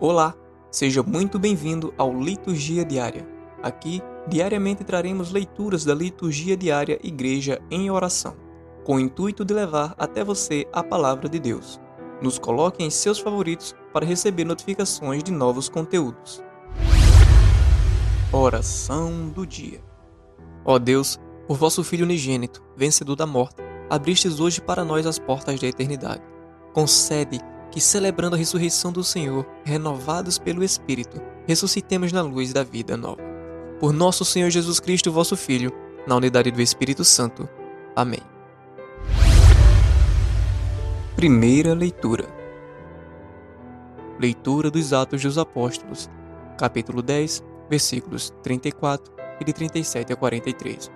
Olá, seja muito bem-vindo ao Liturgia Diária. Aqui, diariamente traremos leituras da Liturgia Diária Igreja em Oração, com o intuito de levar até você a palavra de Deus. Nos coloque em seus favoritos para receber notificações de novos conteúdos. Oração do Dia Ó Deus, por vosso Filho unigênito, vencedor da morte, abristes hoje para nós as portas da eternidade. Concede que, celebrando a ressurreição do Senhor, renovados pelo Espírito, ressuscitemos na luz da vida nova. Por nosso Senhor Jesus Cristo, vosso Filho, na unidade do Espírito Santo. Amém. Primeira leitura. Leitura dos Atos dos Apóstolos, capítulo 10, versículos 34 e de 37 a 43.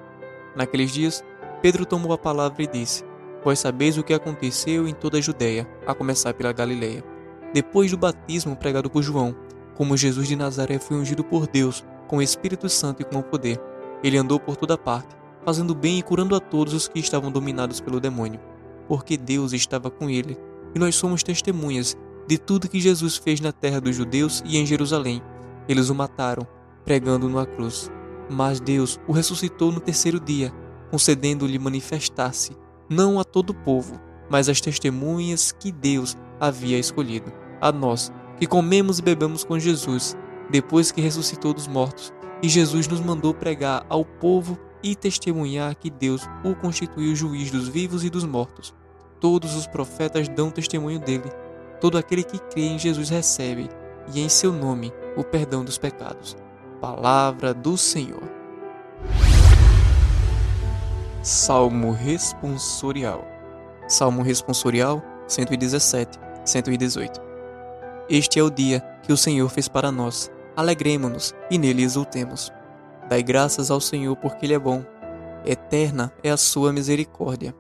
Naqueles dias, Pedro tomou a palavra e disse: Vós sabeis o que aconteceu em toda a Judéia, a começar pela Galileia. Depois do batismo pregado por João, como Jesus de Nazaré foi ungido por Deus com o Espírito Santo e com o poder, ele andou por toda parte, fazendo bem e curando a todos os que estavam dominados pelo demônio, porque Deus estava com ele, e nós somos testemunhas de tudo que Jesus fez na terra dos judeus e em Jerusalém. Eles o mataram, pregando-no à cruz. Mas Deus o ressuscitou no terceiro dia, concedendo-lhe manifestar-se não a todo o povo, mas às testemunhas que Deus havia escolhido, a nós, que comemos e bebemos com Jesus, depois que ressuscitou dos mortos, e Jesus nos mandou pregar ao povo e testemunhar que Deus o constituiu juiz dos vivos e dos mortos. Todos os profetas dão testemunho dele. Todo aquele que crê em Jesus recebe, e em seu nome, o perdão dos pecados. Palavra do Senhor. Salmo responsorial. Salmo responsorial 117, 118. Este é o dia que o Senhor fez para nós. Alegremo-nos e nele exultemos. Dai graças ao Senhor porque ele é bom. Eterna é a sua misericórdia.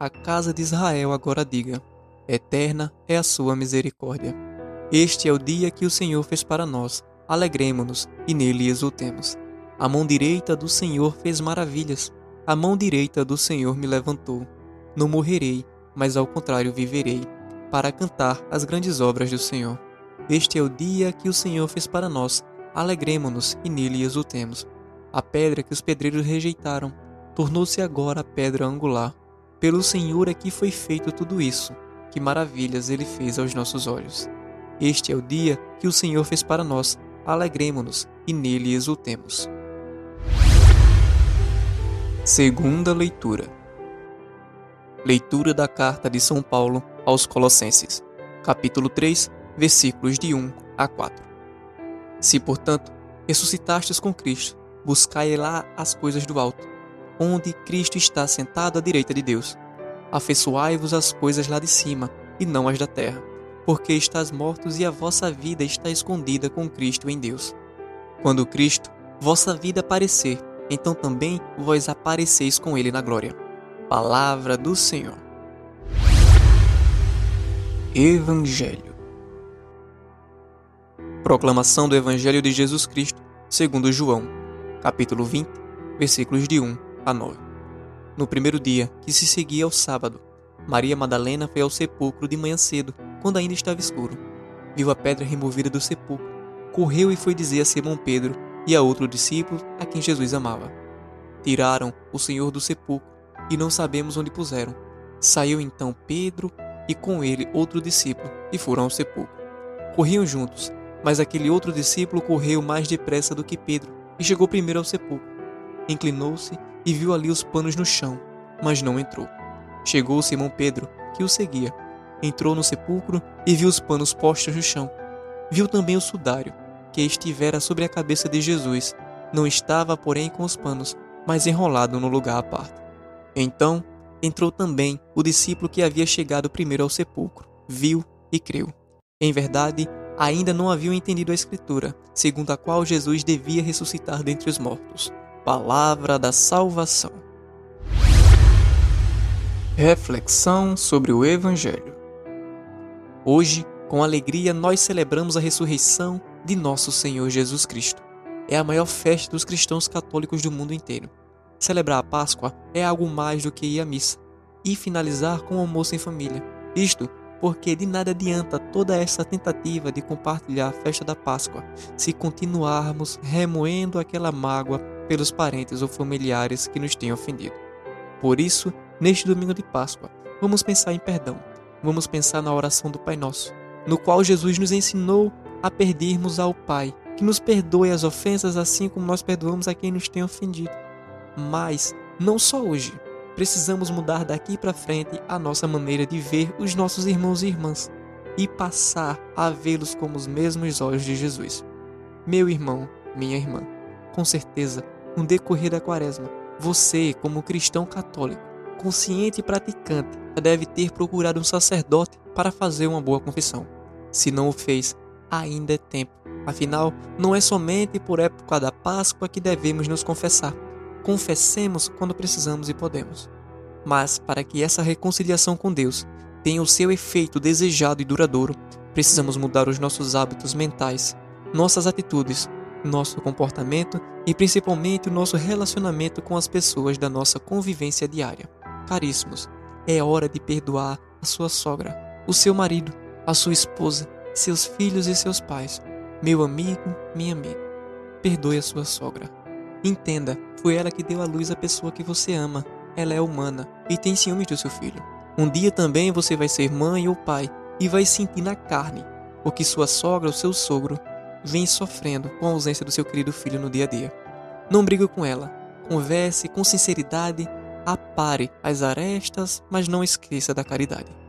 A casa de Israel agora diga: Eterna é a sua misericórdia. Este é o dia que o Senhor fez para nós. Alegremo-nos e nele exultemos. A mão direita do Senhor fez maravilhas. A mão direita do Senhor me levantou. Não morrerei, mas ao contrário viverei, para cantar as grandes obras do Senhor. Este é o dia que o Senhor fez para nós. Alegremo-nos e nele exultemos. A pedra que os pedreiros rejeitaram tornou-se agora a pedra angular. Pelo Senhor é que foi feito tudo isso. Que maravilhas ele fez aos nossos olhos. Este é o dia que o Senhor fez para nós. Alegremo-nos e nele exultemos. Segunda leitura. Leitura da carta de São Paulo aos Colossenses, capítulo 3, versículos de 1 a 4. Se, portanto, ressuscitastes com Cristo, buscai lá as coisas do alto, onde Cristo está sentado à direita de Deus. Afeiçoai-vos as coisas lá de cima, e não as da terra, porque estás mortos e a vossa vida está escondida com Cristo em Deus. Quando Cristo, vossa vida aparecer, então também vós apareceis com ele na glória. Palavra do Senhor. Evangelho. Proclamação do Evangelho de Jesus Cristo, segundo João, capítulo 20, versículos de 1 a 9. No primeiro dia, que se seguia ao sábado, Maria Madalena foi ao sepulcro de manhã cedo, quando ainda estava escuro. Viu a pedra removida do sepulcro, correu e foi dizer a Simão Pedro e a outro discípulo a quem Jesus amava. Tiraram o Senhor do sepulcro e não sabemos onde puseram. Saiu então Pedro e com ele outro discípulo e foram ao sepulcro. Corriam juntos, mas aquele outro discípulo correu mais depressa do que Pedro e chegou primeiro ao sepulcro. Inclinou-se e viu ali os panos no chão, mas não entrou. Chegou Simão Pedro, que o seguia. Entrou no sepulcro e viu os panos postos no chão. Viu também o sudário que estivera sobre a cabeça de Jesus. Não estava, porém, com os panos, mas enrolado no lugar à parte. Então entrou também o discípulo que havia chegado primeiro ao sepulcro, viu e creu. Em verdade, ainda não haviam entendido a Escritura, segundo a qual Jesus devia ressuscitar dentre os mortos. Palavra da salvação. Reflexão sobre o Evangelho. Hoje, com alegria, nós celebramos a ressurreição de nosso Senhor Jesus Cristo. É a maior festa dos cristãos católicos do mundo inteiro. Celebrar a Páscoa é algo mais do que ir à missa e finalizar com o almoço em família. Isto porque de nada adianta toda essa tentativa de compartilhar a festa da Páscoa se continuarmos remoendo aquela mágoa pelos parentes ou familiares que nos têm ofendido. Por isso, neste domingo de Páscoa, vamos pensar em perdão. Vamos pensar na oração do Pai Nosso, no qual Jesus nos ensinou a pedirmos ao Pai que nos perdoe as ofensas assim como nós perdoamos a quem nos tem ofendido. Mas não só hoje. Precisamos mudar daqui para frente a nossa maneira de ver os nossos irmãos e irmãs e passar a vê-los como os mesmos olhos de Jesus. Meu irmão, minha irmã, com certeza, no decorrer da quaresma, você, como cristão católico, consciente e praticante, deve ter procurado um sacerdote para fazer uma boa confissão. Se não o fez, ainda é tempo. Afinal, não é somente por época da Páscoa que devemos nos confessar confessemos quando precisamos e podemos. Mas, para que essa reconciliação com Deus tenha o seu efeito desejado e duradouro, precisamos mudar os nossos hábitos mentais, nossas atitudes, nosso comportamento e principalmente o nosso relacionamento com as pessoas da nossa convivência diária. Caríssimos, é hora de perdoar a sua sogra, o seu marido, a sua esposa, seus filhos e seus pais. Meu amigo, minha amiga, perdoe a sua sogra. Entenda, foi ela que deu à luz a pessoa que você ama. Ela é humana e tem ciúmes do seu filho. Um dia também você vai ser mãe ou pai e vai sentir na carne o que sua sogra ou seu sogro vem sofrendo com a ausência do seu querido filho no dia a dia. Não brigue com ela. Converse com sinceridade, apare as arestas, mas não esqueça da caridade.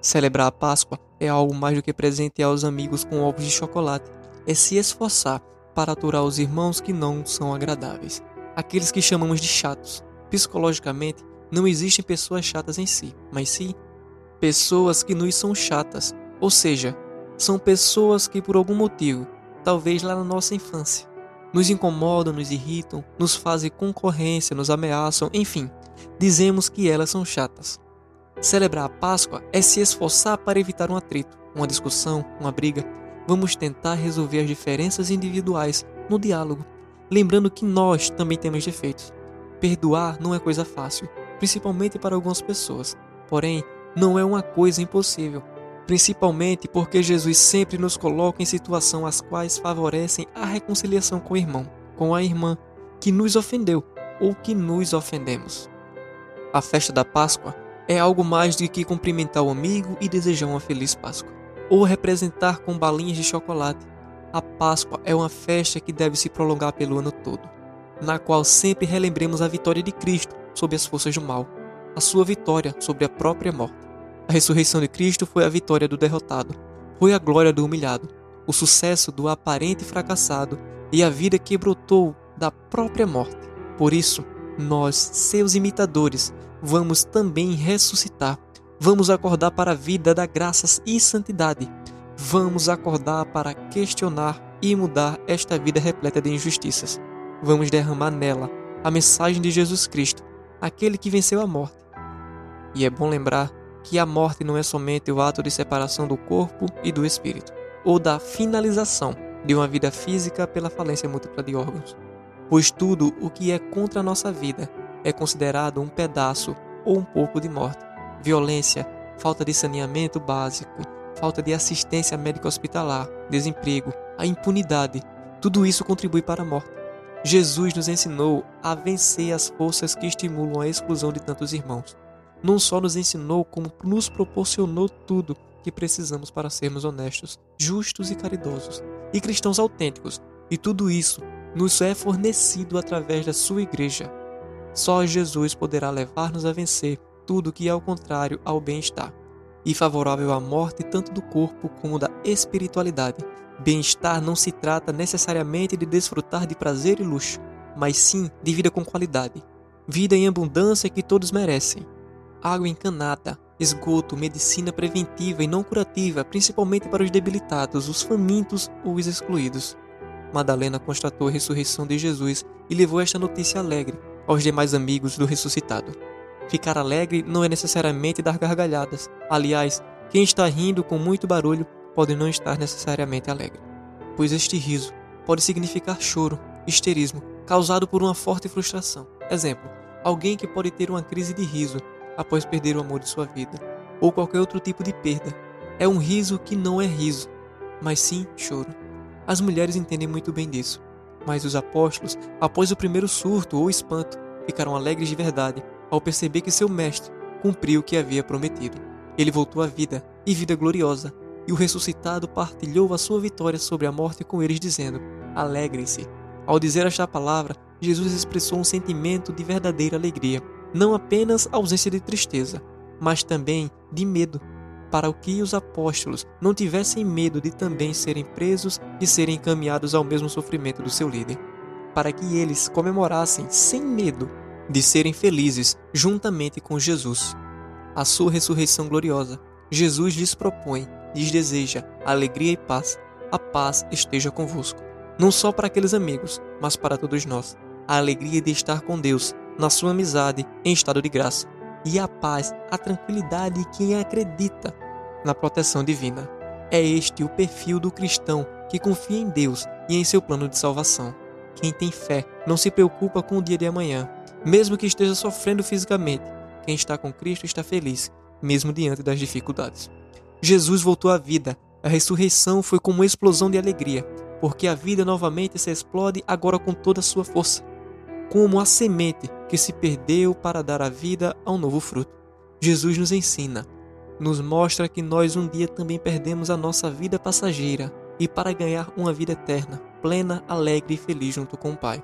Celebrar a Páscoa é algo mais do que presentear os amigos com ovos de chocolate. É se esforçar para aturar os irmãos que não são agradáveis, aqueles que chamamos de chatos. Psicologicamente, não existem pessoas chatas em si, mas sim pessoas que nos são chatas, ou seja, são pessoas que por algum motivo, talvez lá na nossa infância, nos incomodam, nos irritam, nos fazem concorrência, nos ameaçam, enfim, dizemos que elas são chatas. Celebrar a Páscoa é se esforçar para evitar um atrito, uma discussão, uma briga, vamos tentar resolver as diferenças individuais no diálogo, lembrando que nós também temos defeitos. Perdoar não é coisa fácil, principalmente para algumas pessoas, porém, não é uma coisa impossível, principalmente porque Jesus sempre nos coloca em situações as quais favorecem a reconciliação com o irmão, com a irmã que nos ofendeu ou que nos ofendemos. A festa da Páscoa é algo mais do que cumprimentar o amigo e desejar uma feliz Páscoa ou representar com balinhas de chocolate. A Páscoa é uma festa que deve se prolongar pelo ano todo, na qual sempre relembremos a vitória de Cristo sobre as forças do mal, a sua vitória sobre a própria morte. A ressurreição de Cristo foi a vitória do derrotado, foi a glória do humilhado, o sucesso do aparente fracassado e a vida que brotou da própria morte. Por isso, nós, seus imitadores, vamos também ressuscitar Vamos acordar para a vida da graça e santidade. Vamos acordar para questionar e mudar esta vida repleta de injustiças. Vamos derramar nela a mensagem de Jesus Cristo, aquele que venceu a morte. E é bom lembrar que a morte não é somente o ato de separação do corpo e do espírito, ou da finalização de uma vida física pela falência múltipla de órgãos. Pois tudo o que é contra a nossa vida é considerado um pedaço ou um pouco de morte violência, falta de saneamento básico, falta de assistência médica hospitalar, desemprego, a impunidade, tudo isso contribui para a morte. Jesus nos ensinou a vencer as forças que estimulam a exclusão de tantos irmãos. Não só nos ensinou, como nos proporcionou tudo que precisamos para sermos honestos, justos e caridosos, e cristãos autênticos. E tudo isso nos é fornecido através da sua igreja. Só Jesus poderá levar-nos a vencer tudo que é ao contrário ao bem-estar, e favorável à morte tanto do corpo como da espiritualidade. Bem-estar não se trata necessariamente de desfrutar de prazer e luxo, mas sim de vida com qualidade, vida em abundância que todos merecem. Água encanada, esgoto, medicina preventiva e não curativa, principalmente para os debilitados, os famintos ou os excluídos. Madalena constatou a ressurreição de Jesus e levou esta notícia alegre aos demais amigos do ressuscitado. Ficar alegre não é necessariamente dar gargalhadas. Aliás, quem está rindo com muito barulho pode não estar necessariamente alegre, pois este riso pode significar choro, histerismo, causado por uma forte frustração. Exemplo: alguém que pode ter uma crise de riso após perder o amor de sua vida. ou qualquer outro tipo de perda. É um riso que não é riso, mas sim choro. As mulheres entendem muito bem disso, mas os apóstolos, após o primeiro surto ou espanto, ficaram alegres de verdade ao perceber que seu mestre cumpriu o que havia prometido. Ele voltou à vida, e vida gloriosa, e o ressuscitado partilhou a sua vitória sobre a morte com eles, dizendo: Alegrem-se. Ao dizer esta palavra, Jesus expressou um sentimento de verdadeira alegria, não apenas ausência de tristeza, mas também de medo, para que os apóstolos não tivessem medo de também serem presos e serem encaminhados ao mesmo sofrimento do seu líder, para que eles comemorassem sem medo de serem felizes juntamente com Jesus. A sua ressurreição gloriosa, Jesus lhes propõe, lhes deseja alegria e paz. A paz esteja convosco. Não só para aqueles amigos, mas para todos nós. A alegria de estar com Deus, na sua amizade, em estado de graça. E a paz, a tranquilidade de quem acredita na proteção divina. É este o perfil do cristão que confia em Deus e em seu plano de salvação. Quem tem fé não se preocupa com o dia de amanhã, mesmo que esteja sofrendo fisicamente. Quem está com Cristo está feliz, mesmo diante das dificuldades. Jesus voltou à vida. A ressurreição foi como uma explosão de alegria, porque a vida novamente se explode agora com toda a sua força, como a semente que se perdeu para dar a vida a um novo fruto. Jesus nos ensina, nos mostra que nós um dia também perdemos a nossa vida passageira e para ganhar uma vida eterna, plena, alegre e feliz junto com o Pai.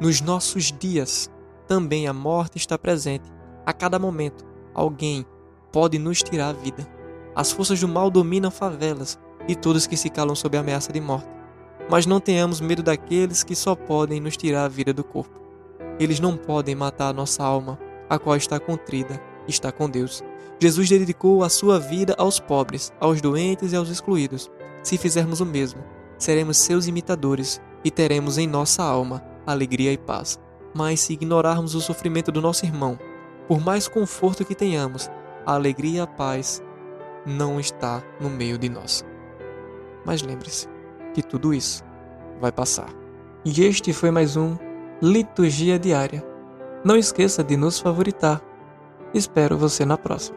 Nos nossos dias, também a morte está presente. A cada momento, alguém pode nos tirar a vida. As forças do mal dominam favelas e todos que se calam sob a ameaça de morte. Mas não tenhamos medo daqueles que só podem nos tirar a vida do corpo. Eles não podem matar a nossa alma, a qual está contrida está com Deus. Jesus dedicou a sua vida aos pobres, aos doentes e aos excluídos. Se fizermos o mesmo, seremos seus imitadores e teremos em nossa alma alegria e paz. Mas se ignorarmos o sofrimento do nosso irmão, por mais conforto que tenhamos, a alegria e a paz não está no meio de nós. Mas lembre-se que tudo isso vai passar. E este foi mais um Liturgia Diária. Não esqueça de nos favoritar. Espero você na próxima.